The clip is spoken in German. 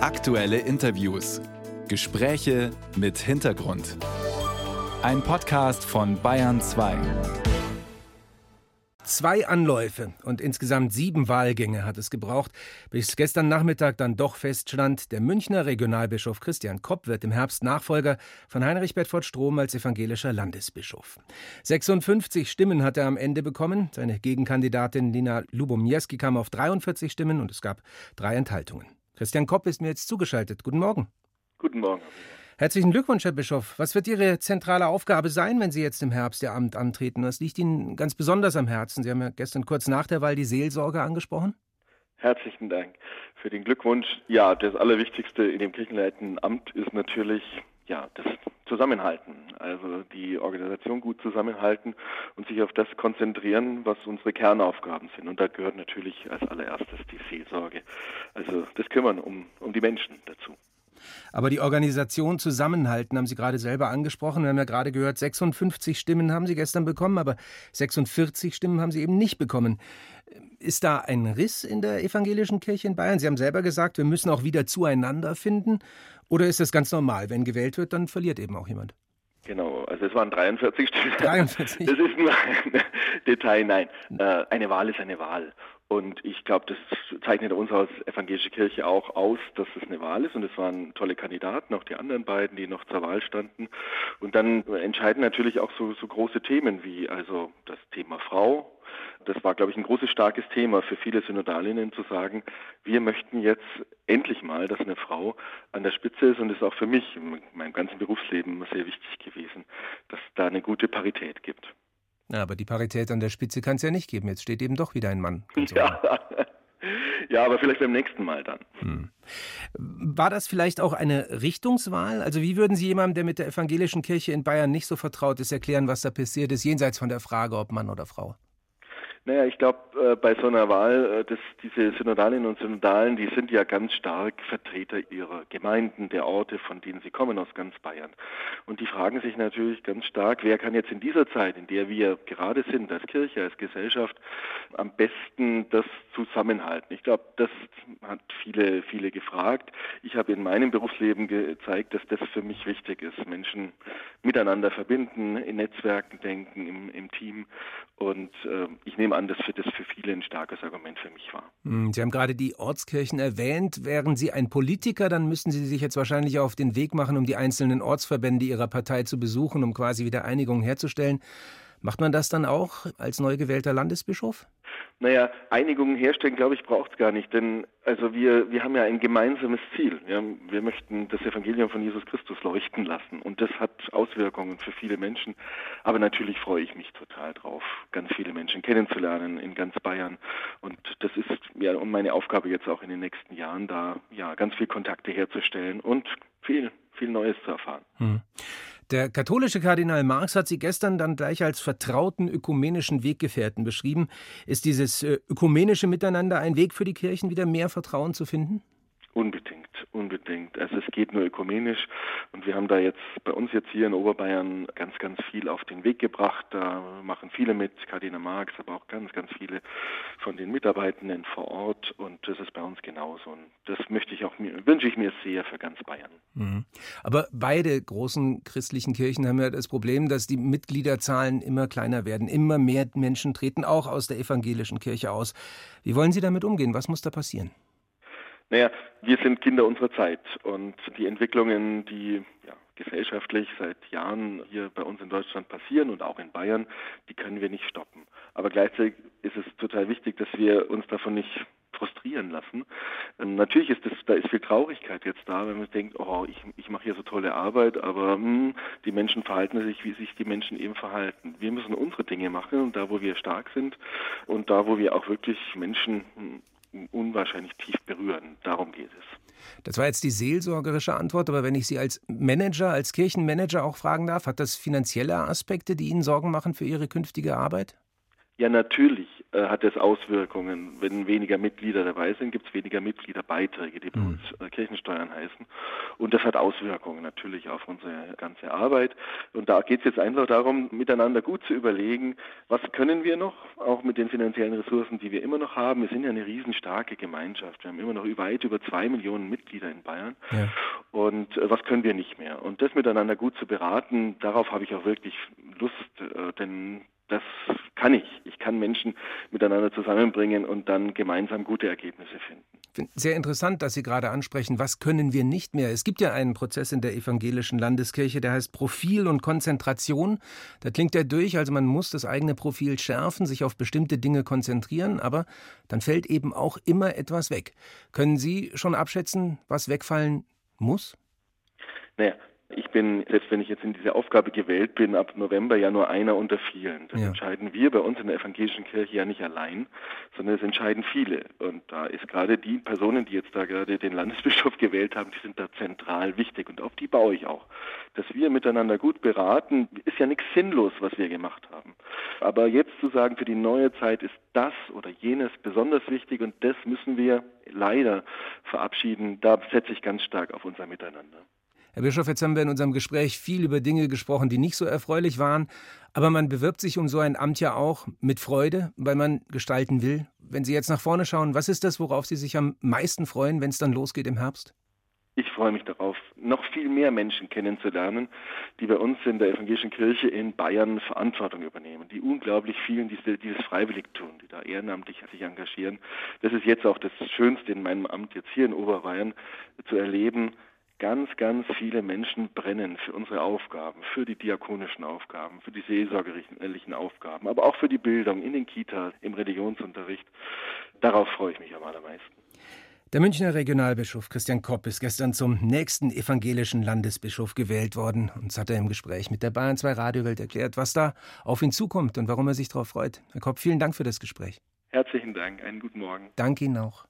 Aktuelle Interviews. Gespräche mit Hintergrund. Ein Podcast von Bayern 2. Zwei Anläufe und insgesamt sieben Wahlgänge hat es gebraucht, bis gestern Nachmittag dann doch feststand, der Münchner Regionalbischof Christian Kopp wird im Herbst Nachfolger von Heinrich Bedford Strom als evangelischer Landesbischof. 56 Stimmen hat er am Ende bekommen. Seine Gegenkandidatin Nina Lubomierski kam auf 43 Stimmen und es gab drei Enthaltungen. Christian Kopp ist mir jetzt zugeschaltet. Guten Morgen. Guten Morgen. Herzlichen Glückwunsch, Herr Bischof. Was wird Ihre zentrale Aufgabe sein, wenn Sie jetzt im Herbst Ihr Amt antreten? Was liegt Ihnen ganz besonders am Herzen? Sie haben ja gestern kurz nach der Wahl die Seelsorge angesprochen. Herzlichen Dank für den Glückwunsch. Ja, das Allerwichtigste in dem kirchenleitenden Amt ist natürlich ja, das Zusammenhalten. Also die Organisation gut zusammenhalten und sich auf das konzentrieren, was unsere Kernaufgaben sind. Und da gehört natürlich als allererstes die Seelsorge. Also das Kümmern um, um die Menschen dazu. Aber die Organisation zusammenhalten, haben Sie gerade selber angesprochen. Wir haben ja gerade gehört, 56 Stimmen haben Sie gestern bekommen, aber 46 Stimmen haben Sie eben nicht bekommen. Ist da ein Riss in der evangelischen Kirche in Bayern? Sie haben selber gesagt, wir müssen auch wieder zueinander finden. Oder ist das ganz normal? Wenn gewählt wird, dann verliert eben auch jemand. Genau, also es waren 43 Stimmen. 43. Das ist nur ein Detail, nein. Äh, eine Wahl ist eine Wahl. Und ich glaube, das zeichnet uns als evangelische Kirche auch aus, dass es eine Wahl ist. Und es waren tolle Kandidaten, auch die anderen beiden, die noch zur Wahl standen. Und dann entscheiden natürlich auch so, so große Themen wie also das Thema Frau, das war, glaube ich, ein großes, starkes Thema für viele Synodalinnen zu sagen, wir möchten jetzt endlich mal, dass eine Frau an der Spitze ist und das ist auch für mich in meinem ganzen Berufsleben sehr wichtig gewesen, dass da eine gute Parität gibt. Ja, aber die Parität an der Spitze kann es ja nicht geben. Jetzt steht eben doch wieder ein Mann. Ja. ja, aber vielleicht beim nächsten Mal dann. Hm. War das vielleicht auch eine Richtungswahl? Also wie würden Sie jemandem, der mit der evangelischen Kirche in Bayern nicht so vertraut ist, erklären, was da passiert ist, jenseits von der Frage, ob Mann oder Frau? Naja, ich glaube, äh, bei so einer Wahl, äh, das, diese Synodalinnen und Synodalen, die sind ja ganz stark Vertreter ihrer Gemeinden, der Orte, von denen sie kommen, aus ganz Bayern. Und die fragen sich natürlich ganz stark, wer kann jetzt in dieser Zeit, in der wir gerade sind, als Kirche, als Gesellschaft, am besten das zusammenhalten? Ich glaube, das hat viele, viele gefragt. Ich habe in meinem Berufsleben gezeigt, dass das für mich wichtig ist. Menschen miteinander verbinden, in Netzwerken denken, im, im Team. Und äh, ich nehme an, dass für das für viele ein starkes Argument für mich war. Hm, Sie haben gerade die Ortskirchen erwähnt. Wären Sie ein Politiker, dann müssten Sie sich jetzt wahrscheinlich auf den Weg machen, um die einzelnen Ortsverbände Ihrer Partei zu besuchen, um quasi wieder Einigung herzustellen. Macht man das dann auch als neu gewählter Landesbischof? Naja, Einigungen herstellen, glaube ich, braucht es gar nicht, denn also wir, wir haben ja ein gemeinsames Ziel. Ja, wir möchten das Evangelium von Jesus Christus leuchten lassen und das hat Auswirkungen für viele Menschen. Aber natürlich freue ich mich total drauf, ganz viele Menschen kennenzulernen in ganz Bayern und das ist ja meine Aufgabe jetzt auch in den nächsten Jahren, da ja ganz viel Kontakte herzustellen und viel, viel Neues zu erfahren. Hm. Der katholische Kardinal Marx hat sie gestern dann gleich als vertrauten ökumenischen Weggefährten beschrieben. Ist dieses äh, ökumenische Miteinander ein Weg für die Kirchen, wieder mehr Vertrauen zu finden? Unbedingt unbedingt. Also es geht nur ökumenisch und wir haben da jetzt bei uns jetzt hier in Oberbayern ganz, ganz viel auf den Weg gebracht. Da machen viele mit, Kardinal Marx, aber auch ganz, ganz viele von den Mitarbeitenden vor Ort und das ist bei uns genauso. Und das möchte ich auch wünsche ich mir sehr für ganz Bayern. Mhm. Aber beide großen christlichen Kirchen haben ja das Problem, dass die Mitgliederzahlen immer kleiner werden. Immer mehr Menschen treten auch aus der evangelischen Kirche aus. Wie wollen Sie damit umgehen? Was muss da passieren? Naja, wir sind Kinder unserer Zeit und die Entwicklungen, die ja, gesellschaftlich seit Jahren hier bei uns in Deutschland passieren und auch in Bayern, die können wir nicht stoppen. Aber gleichzeitig ist es total wichtig, dass wir uns davon nicht frustrieren lassen. Ähm, natürlich ist das, da ist viel Traurigkeit jetzt da, wenn man denkt, oh, ich, ich mache hier so tolle Arbeit, aber hm, die Menschen verhalten sich, wie sich die Menschen eben verhalten. Wir müssen unsere Dinge machen und da, wo wir stark sind und da, wo wir auch wirklich Menschen hm, unwahrscheinlich tief berühren. Darum geht es. Das war jetzt die seelsorgerische Antwort, aber wenn ich Sie als Manager, als Kirchenmanager auch fragen darf, hat das finanzielle Aspekte, die Ihnen Sorgen machen für Ihre künftige Arbeit? Ja, natürlich äh, hat es Auswirkungen. Wenn weniger Mitglieder dabei sind, gibt es weniger Mitgliederbeiträge, die bei mhm. uns äh, Kirchensteuern heißen. Und das hat Auswirkungen natürlich auf unsere ganze Arbeit. Und da geht es jetzt einfach darum, miteinander gut zu überlegen, was können wir noch, auch mit den finanziellen Ressourcen, die wir immer noch haben. Wir sind ja eine riesenstarke Gemeinschaft. Wir haben immer noch weit über zwei Millionen Mitglieder in Bayern. Ja. Und äh, was können wir nicht mehr? Und das miteinander gut zu beraten, darauf habe ich auch wirklich Lust, äh, denn das kann ich. Ich kann Menschen miteinander zusammenbringen und dann gemeinsam gute Ergebnisse finden. Sehr interessant, dass Sie gerade ansprechen, was können wir nicht mehr? Es gibt ja einen Prozess in der evangelischen Landeskirche, der heißt Profil und Konzentration. Da klingt er durch, also man muss das eigene Profil schärfen, sich auf bestimmte Dinge konzentrieren, aber dann fällt eben auch immer etwas weg. Können Sie schon abschätzen, was wegfallen muss? Naja, ich bin, selbst wenn ich jetzt in diese Aufgabe gewählt bin, ab November ja nur einer unter vielen. Das ja. entscheiden wir bei uns in der evangelischen Kirche ja nicht allein, sondern es entscheiden viele. Und da ist gerade die Personen, die jetzt da gerade den Landesbischof gewählt haben, die sind da zentral wichtig. Und auf die baue ich auch. Dass wir miteinander gut beraten, ist ja nichts sinnlos, was wir gemacht haben. Aber jetzt zu sagen, für die neue Zeit ist das oder jenes besonders wichtig und das müssen wir leider verabschieden, da setze ich ganz stark auf unser Miteinander. Herr Bischof, jetzt haben wir in unserem Gespräch viel über Dinge gesprochen, die nicht so erfreulich waren. Aber man bewirbt sich um so ein Amt ja auch mit Freude, weil man gestalten will. Wenn Sie jetzt nach vorne schauen, was ist das, worauf Sie sich am meisten freuen, wenn es dann losgeht im Herbst? Ich freue mich darauf, noch viel mehr Menschen kennenzulernen, die bei uns in der evangelischen Kirche in Bayern Verantwortung übernehmen, die unglaublich vielen die dieses freiwillig tun, die da ehrenamtlich sich engagieren. Das ist jetzt auch das Schönste in meinem Amt jetzt hier in Oberbayern zu erleben, ganz, ganz viele Menschen brennen für unsere Aufgaben, für die diakonischen Aufgaben, für die seelsorgerlichen Aufgaben, aber auch für die Bildung in den Kitas, im Religionsunterricht. Darauf freue ich mich am allermeisten. Der Münchner Regionalbischof Christian Kopp ist gestern zum nächsten evangelischen Landesbischof gewählt worden. Uns hat er im Gespräch mit der Bayern 2 Radiowelt erklärt, was da auf ihn zukommt und warum er sich darauf freut. Herr Kopp, vielen Dank für das Gespräch. Herzlichen Dank, einen guten Morgen. Danke Ihnen auch.